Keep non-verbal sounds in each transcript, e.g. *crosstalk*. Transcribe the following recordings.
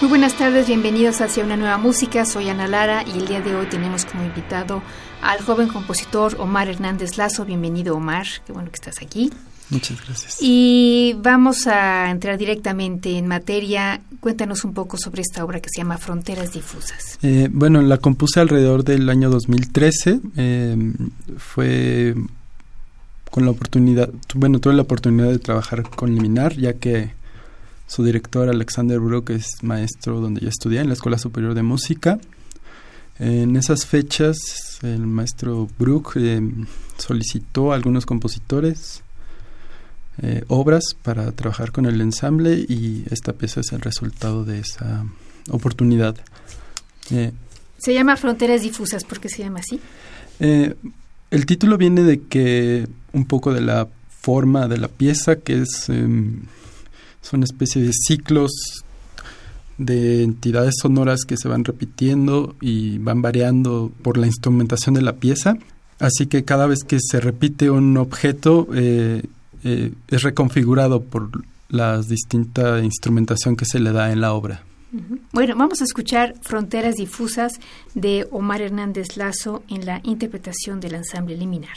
Muy buenas tardes, bienvenidos hacia una nueva música. Soy Ana Lara y el día de hoy tenemos como invitado al joven compositor Omar Hernández Lazo. Bienvenido, Omar. Qué bueno que estás aquí. Muchas gracias. Y vamos a entrar directamente en materia. Cuéntanos un poco sobre esta obra que se llama Fronteras Difusas. Eh, bueno, la compuse alrededor del año 2013. Eh, fue con la oportunidad, bueno, tuve la oportunidad de trabajar con Liminar, ya que su director, Alexander Brook, es maestro donde yo estudié, en la Escuela Superior de Música. En esas fechas, el maestro Brook eh, solicitó a algunos compositores eh, obras para trabajar con el ensamble y esta pieza es el resultado de esa oportunidad. Eh, se llama Fronteras Difusas, ¿por qué se llama así? el título viene de que un poco de la forma de la pieza, que es son una especie de ciclos de entidades sonoras que se van repitiendo y van variando por la instrumentación de la pieza. Así que cada vez que se repite un objeto eh, eh, es reconfigurado por la distinta instrumentación que se le da en la obra. Bueno, vamos a escuchar Fronteras Difusas de Omar Hernández Lazo en la interpretación del ensamble Liminar.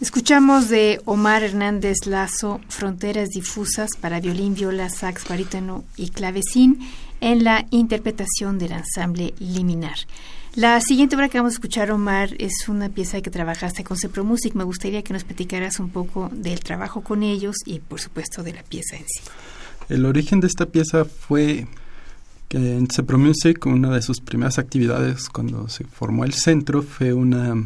Escuchamos de Omar Hernández Lazo Fronteras difusas para violín, viola, sax, barítono y clavecín en la interpretación del ensamble Liminar. La siguiente obra que vamos a escuchar, Omar, es una pieza que trabajaste con Cepro Music. Me gustaría que nos platicaras un poco del trabajo con ellos y, por supuesto, de la pieza en sí. El origen de esta pieza fue que en Cepro Music, una de sus primeras actividades cuando se formó el centro, fue una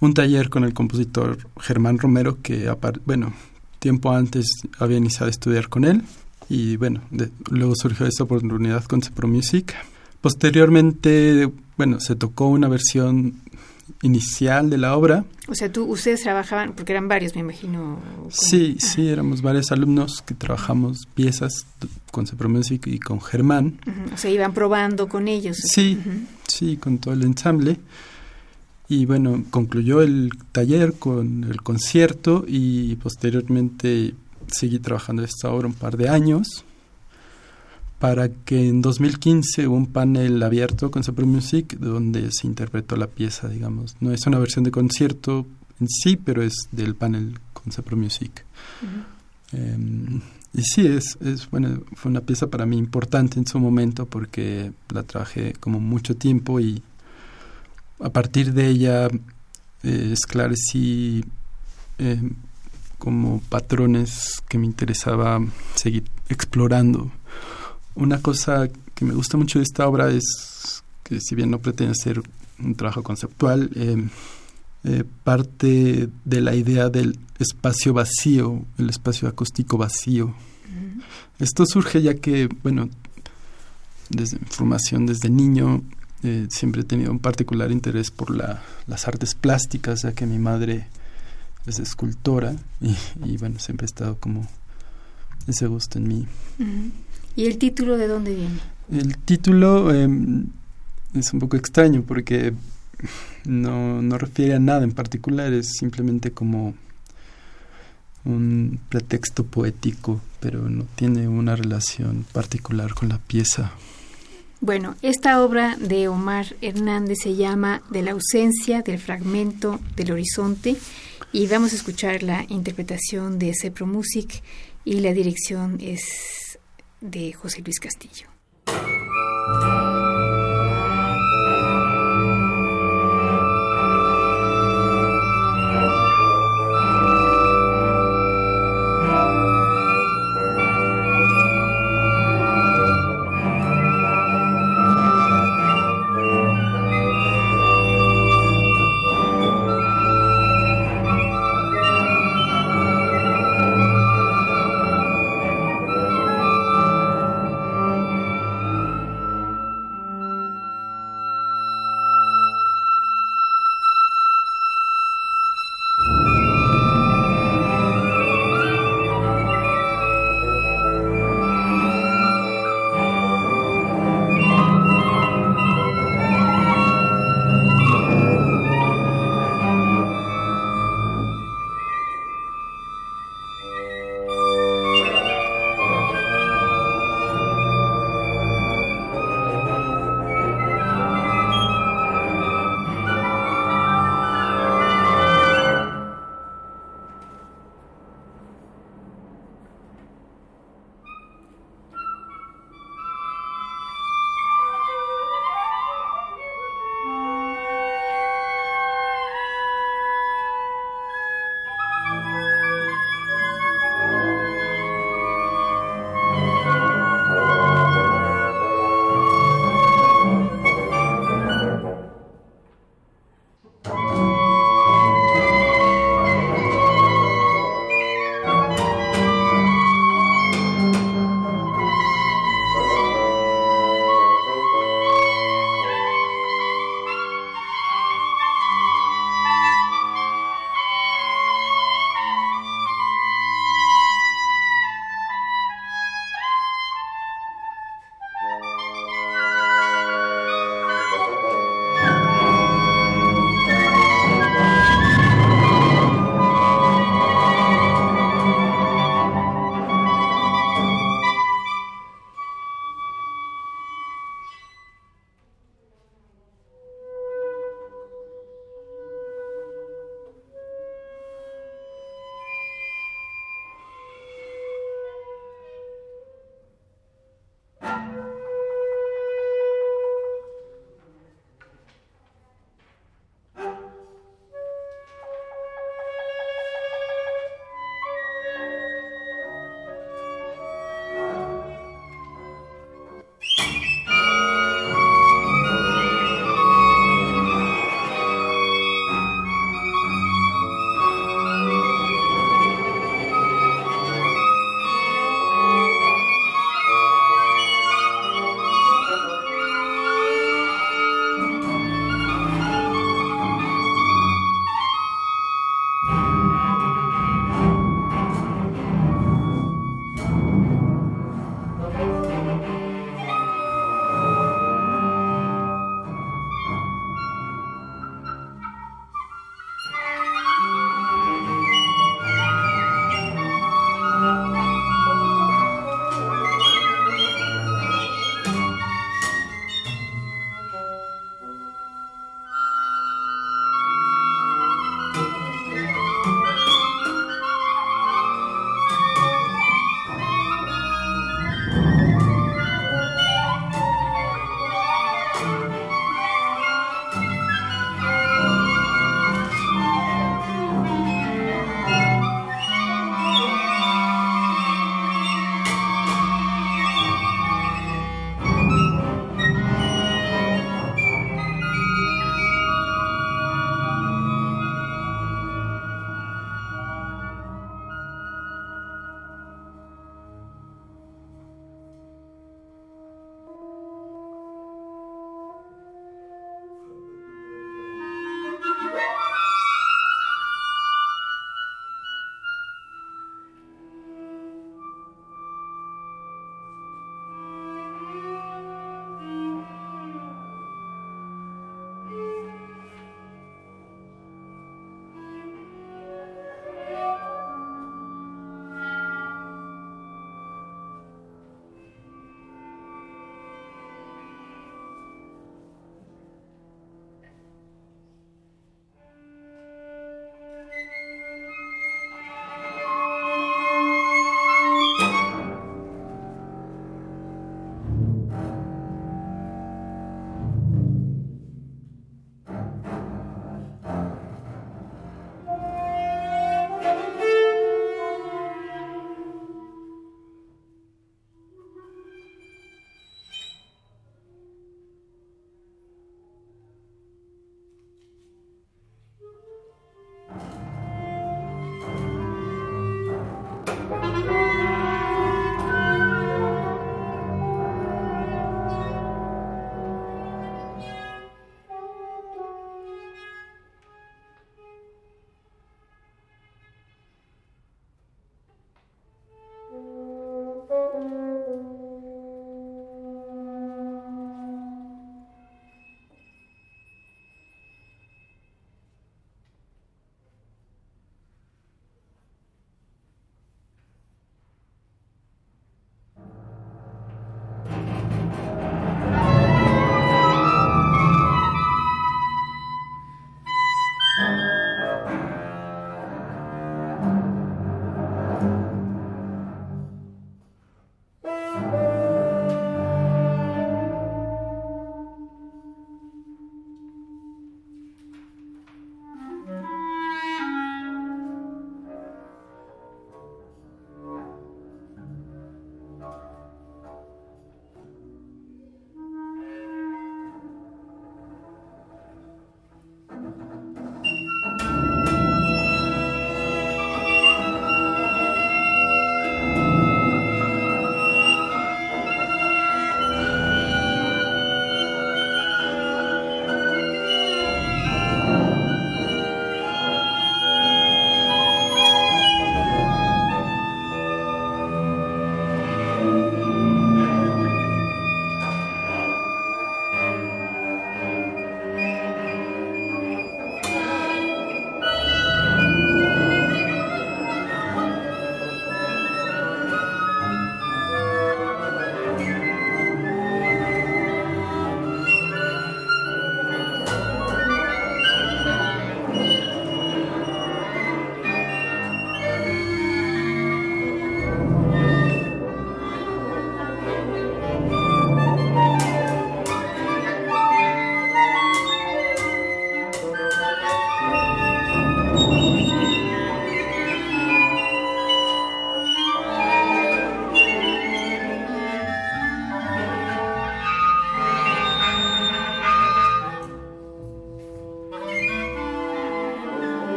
un taller con el compositor Germán Romero que, bueno, tiempo antes había iniciado a estudiar con él y bueno, luego surgió esta oportunidad con Cepro Music. Posteriormente, bueno, se tocó una versión inicial de la obra. O sea, tú, ustedes trabajaban, porque eran varios, me imagino. Sí, sí, éramos varios alumnos que trabajamos piezas con Cepro Music y con Germán. O sea, iban probando con ellos. Sí, sí, con todo el ensamble. Y bueno, concluyó el taller con el concierto y posteriormente seguí trabajando esta obra un par de años para que en 2015 hubo un panel abierto con Super Music donde se interpretó la pieza, digamos. No es una versión de concierto en sí, pero es del panel con Super Music. Em, y sí, es, es bueno, fue una pieza para mí importante en su momento porque la trabajé como mucho tiempo y a partir de ella eh, esclarecí eh, como patrones que me interesaba seguir explorando. Una cosa que me gusta mucho de esta obra es que si bien no pretende ser un trabajo conceptual, eh, parte de la idea del espacio vacío, el espacio acústico vacío. Esto surge ya que, bueno, desde formación desde niño eh, siempre he tenido un particular interés por la, las artes plásticas, ya que mi madre es escultora y, bueno, siempre he estado como ese gusto en mí. ¿Y el título de dónde viene? El título em, es un poco extraño porque no, no refiere a nada en particular, es simplemente como un pretexto poético, pero no tiene una relación particular con la pieza. Bueno, esta obra de Omar Hernández se llama De la ausencia del fragmento del horizonte y vamos a escuchar la interpretación de Cepro Music y la dirección es de José Luis Castillo.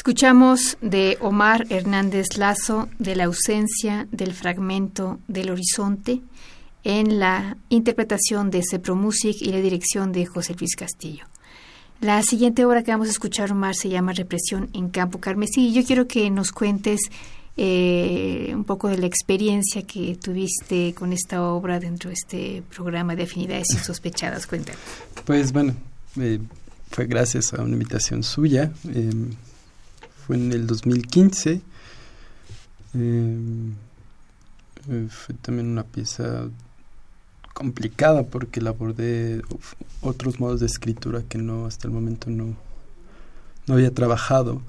Escuchamos de Omar Hernández Lazo de la ausencia del fragmento del horizonte en la interpretación de Cepro Music y la dirección de José Luis Castillo. La siguiente obra que vamos a escuchar, Omar, se llama Represión en Campo Carmesí. Y yo quiero que nos cuentes eh, un poco de la experiencia que tuviste con esta obra dentro de este programa de afinidades insospechadas. Cuéntanos. Pues bueno, eh, fue gracias a una invitación suya. Eh, fue en el 2015. Em, eh, fue también una pieza complicada porque la abordé otros modos de escritura que no hasta el momento no, no había trabajado.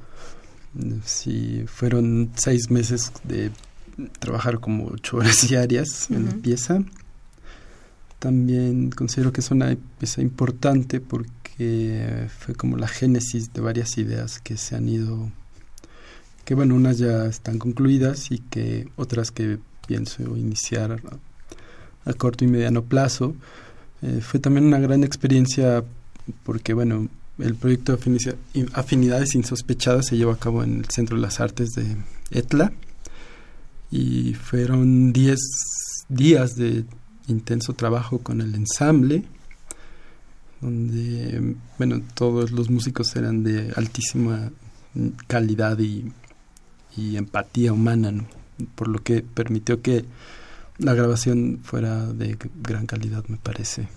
Sí, fueron seis meses de trabajar como ocho horas *laughs* diarias en la pieza. También considero que es una pieza importante porque fue como la génesis de varias ideas que se han ido que bueno, unas ya están concluidas y que otras que pienso iniciar a, corto y mediano plazo. Eh, fue también una gran experiencia porque bueno, el proyecto de Afinidades Insospechadas se llevó a cabo en el Centro de las Artes de ETLA y fueron 10 días de intenso trabajo con el ensamble donde bueno todos los músicos eran de altísima calidad y y empatía humana, por lo que permitió que la grabación fuera de gran calidad, me parece.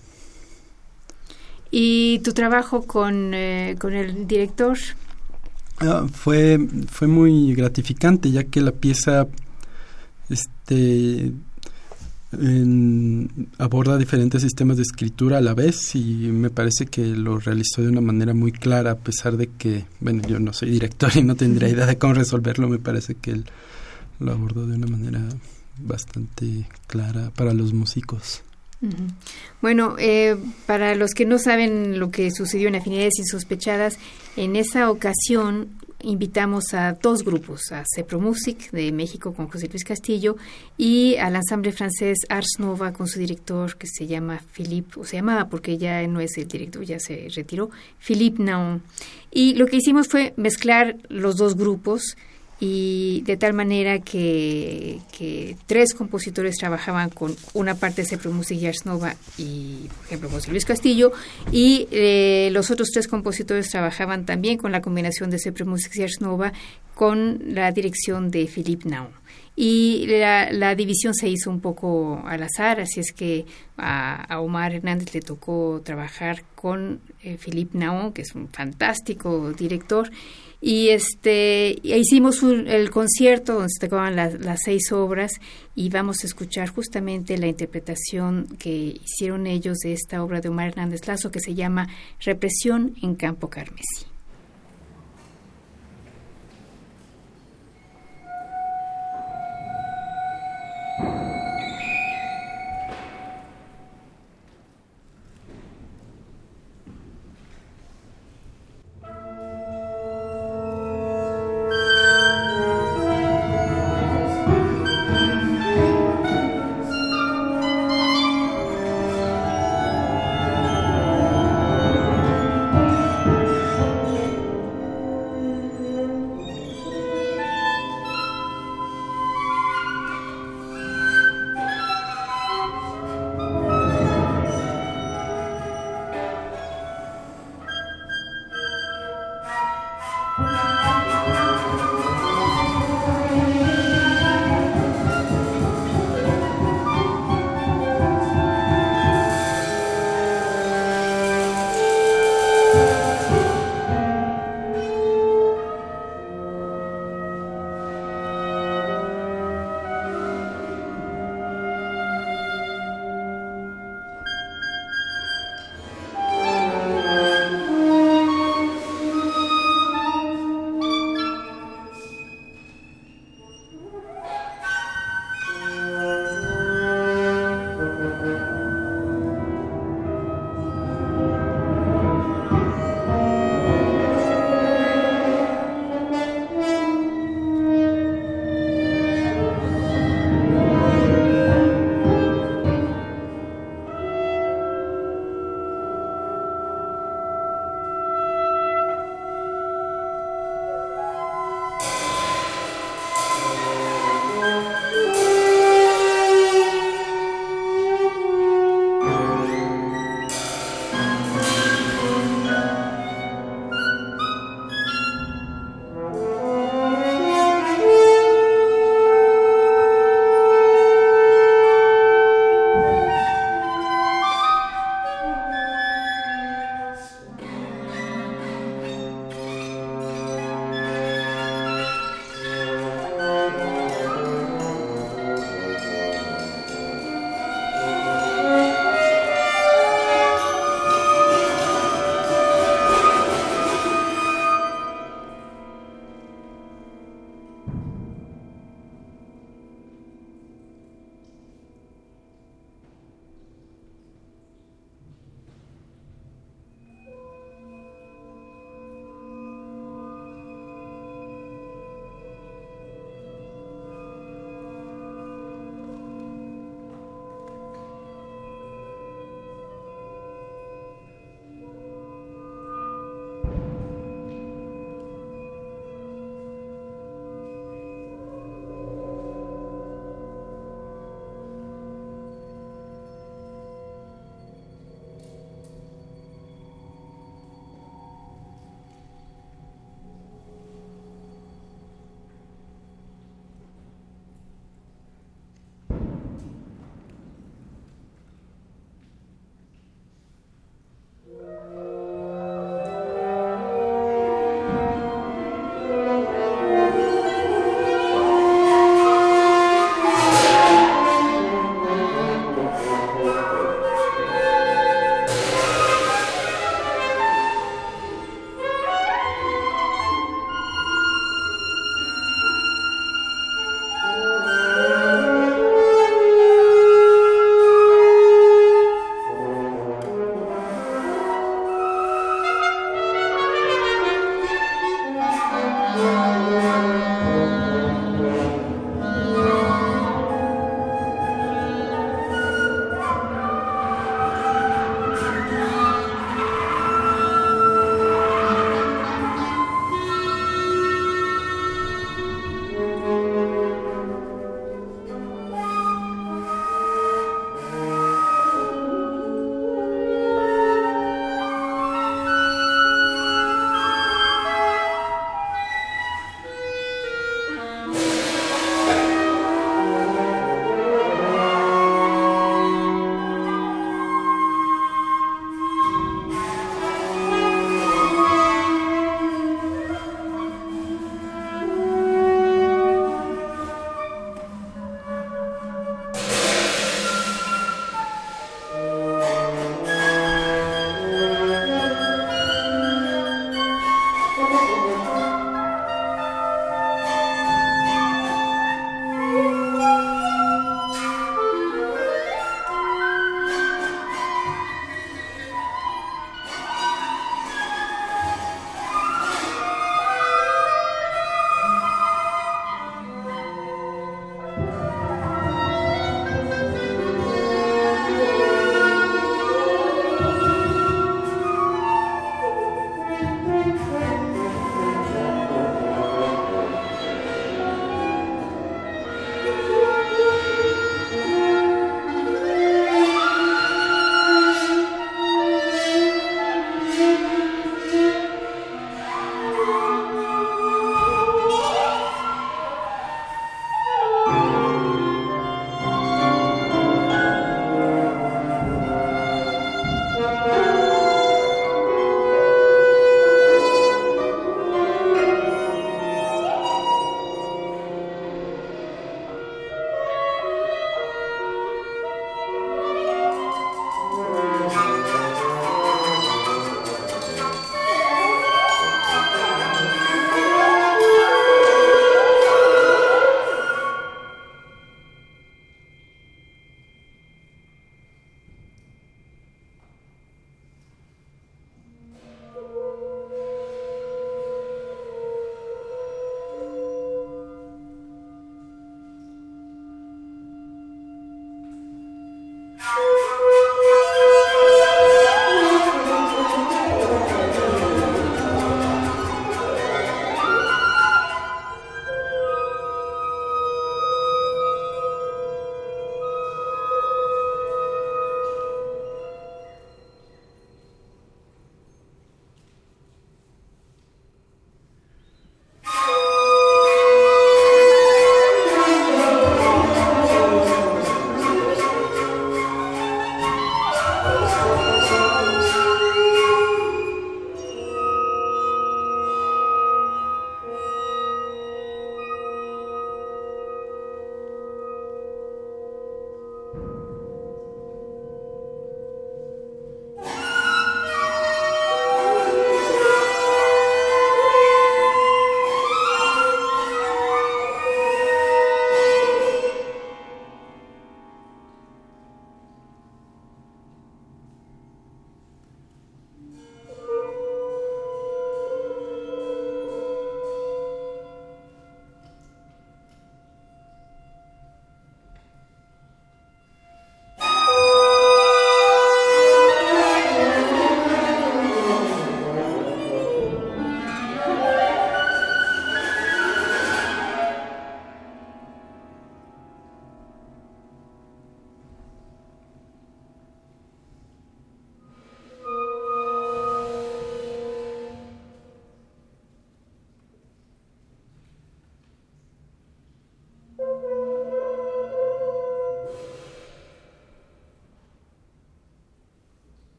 ¿Y tu trabajo con, eh, con el director? Ah, fue, fue muy gratificante, ya que la pieza este, aborda diferentes sistemas de escritura a la vez y me parece que lo realizó de una manera muy clara a pesar de que, bueno, yo no soy director y no tendría idea de cómo resolverlo, me parece que él lo abordó de una manera bastante clara para los músicos. Bueno, eh, para los que no saben lo que sucedió en Afinidades Insospechadas, en esa ocasión invitamos a dos grupos, a Cepro Music de México con José Luis Castillo y al ensamble francés Ars Nova con su director que se llama Philippe, o se llamaba porque ya no es el director, ya se retiró, Philippe Naon. Y lo que hicimos fue mezclar los dos grupos y de tal manera que, tres compositores trabajaban con una parte de Cepro Music y Ars Nova y, por ejemplo, José Luis Castillo, y eh, los otros tres compositores trabajaban también con la combinación de Cepro Music y Ars Nova con la dirección de Philippe Nau. Y la, división se hizo un poco al azar, así es que a, Omar Hernández le tocó trabajar con eh, Philippe Naon, que es un fantástico director, y este hicimos el concierto donde se tocaban las seis obras y vamos a escuchar justamente la interpretación que hicieron ellos de esta obra de Omar Hernández Lazo que se llama Represión en Campo Carmesí.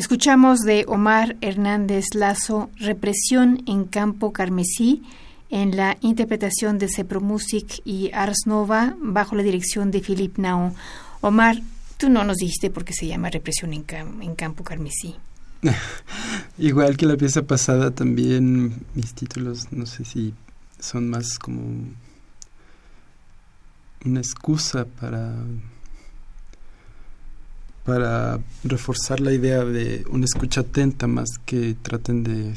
Escuchamos de Omar Hernández Lazo, Represión en Campo Carmesí, en la interpretación de Cepro Music y Ars Nova, bajo la dirección de Philippe Nao. Omar, tú no nos dijiste por qué se llama Represión en, en Campo Carmesí. *laughs* Igual que la pieza pasada, también mis títulos, no sé si son más como una excusa para para reforzar la idea de una escucha atenta más que traten de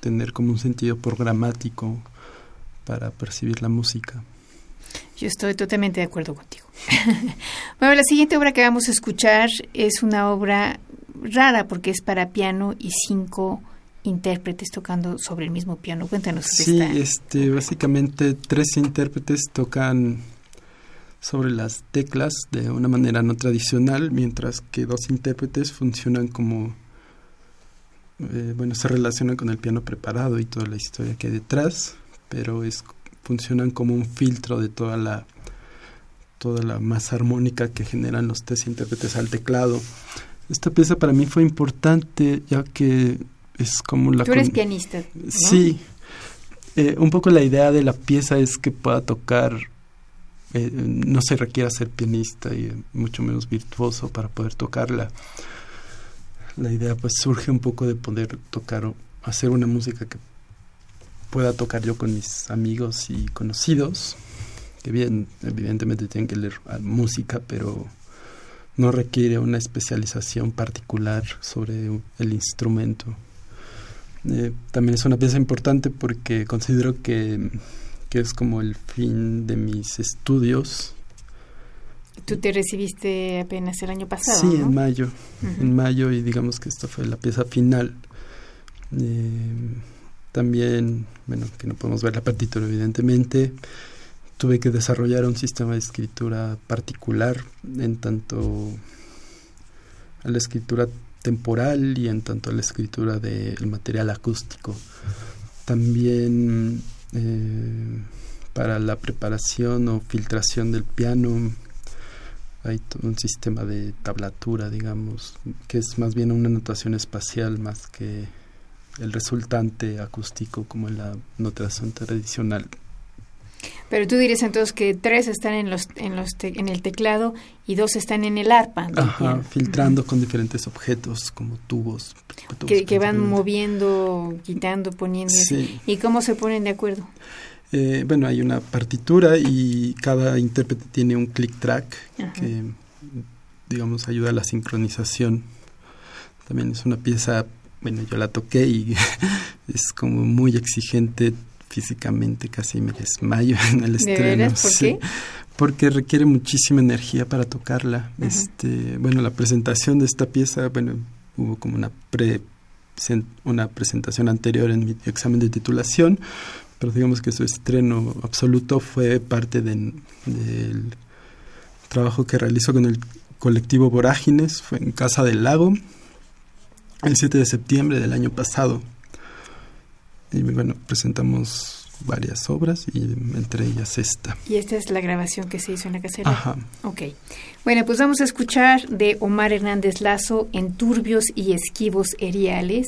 tener como un sentido programático para percibir la música. Yo estoy totalmente de acuerdo contigo. *laughs* bueno, la siguiente obra que vamos a escuchar es una obra rara porque es para piano y cinco intérpretes tocando sobre el mismo piano. Cuéntanos. Sí, este, básicamente tres intérpretes tocan sobre las teclas de una manera no tradicional, mientras que dos intérpretes funcionan como, eh, bueno, se relacionan con el piano preparado y toda la historia que hay detrás, pero es, funcionan como un filtro de toda la toda la masa armónica que generan los tres intérpretes al teclado. Esta pieza para mí fue importante ya que es como la... Tú eres pianista. Sí. Eh, un poco la idea de la pieza es que pueda tocar eh, no se requiere ser pianista y mucho menos virtuoso para poder tocarla. La idea pues surge un poco de poder tocar o hacer una música que pueda tocar yo con mis amigos y conocidos, que bien, evidentemente tienen que leer música, pero no requiere una especialización particular sobre el instrumento. Eh, también es una pieza importante porque considero que que es como el fin de mis estudios. Tú te recibiste apenas el año pasado. Sí, en mayo. En mayo y digamos que esta fue la pieza final. Eh, también, bueno, que no podemos ver la partitura evidentemente, tuve que desarrollar un sistema de escritura particular en tanto a la escritura temporal y en tanto a la escritura del material acústico. También eh, para la preparación o filtración del piano hay un sistema de tablatura, digamos, que es más bien una notación espacial más que el resultante acústico como en la notación tradicional. Pero tú dirías entonces que tres están en los en los en el teclado y dos están en el arpa. Ajá, filtrando con diferentes objetos como tubos. que, van moviendo, quitando, poniendo. ¿Y cómo se ponen de acuerdo? Eh, bueno, hay una partitura y cada intérprete tiene un click track que, digamos, ayuda a la sincronización. También es una pieza, bueno, yo la toqué y *laughs* es como muy exigente físicamente casi me desmayo *laughs* en el estreno. ¿Por qué? Porque requiere muchísima energía para tocarla. Este, bueno, la presentación de esta pieza, bueno, hubo como una pre una presentación anterior en mi examen de titulación, pero digamos que su estreno absoluto fue parte del trabajo que realizó con el colectivo Vorágines, fue en Casa del Lago, el 7 de septiembre del año pasado. Y bueno, presentamos varias obras y entre ellas esta. Y esta es la grabación que se hizo en la casera. Ajá. Ok. Bueno, pues vamos a escuchar de Omar Hernández Lazo en Turbios y Esquivos Eriales.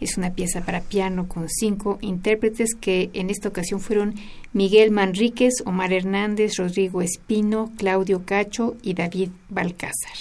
Es una pieza para piano con cinco intérpretes que en esta ocasión fueron Miguel Manríquez, Omar Hernández, Rodrigo Espino, Claudio Cacho y David Balcázar.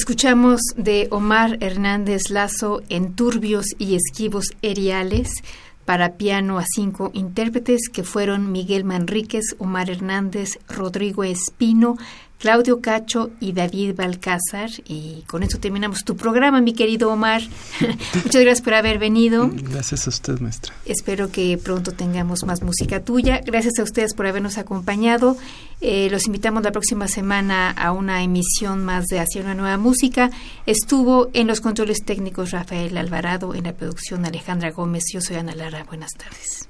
Escuchamos de Omar Hernández Lazo en Turbios y Esquivos Eriales para piano a cinco intérpretes que fueron Miguel Manríquez, Omar Hernández, Rodrigo Espino, Claudio Cacho y David Balcázar. Y con eso terminamos tu programa, mi querido Omar. *laughs* Muchas gracias por haber venido. Gracias a usted, maestra. Espero que pronto tengamos más música tuya. Gracias a ustedes por habernos acompañado. Eh, los invitamos la próxima semana a una emisión más de Hacia una nueva música. Estuvo en los controles técnicos Rafael Alvarado, en la producción Alejandra Gómez. Yo soy Ana Lara. Buenas tardes.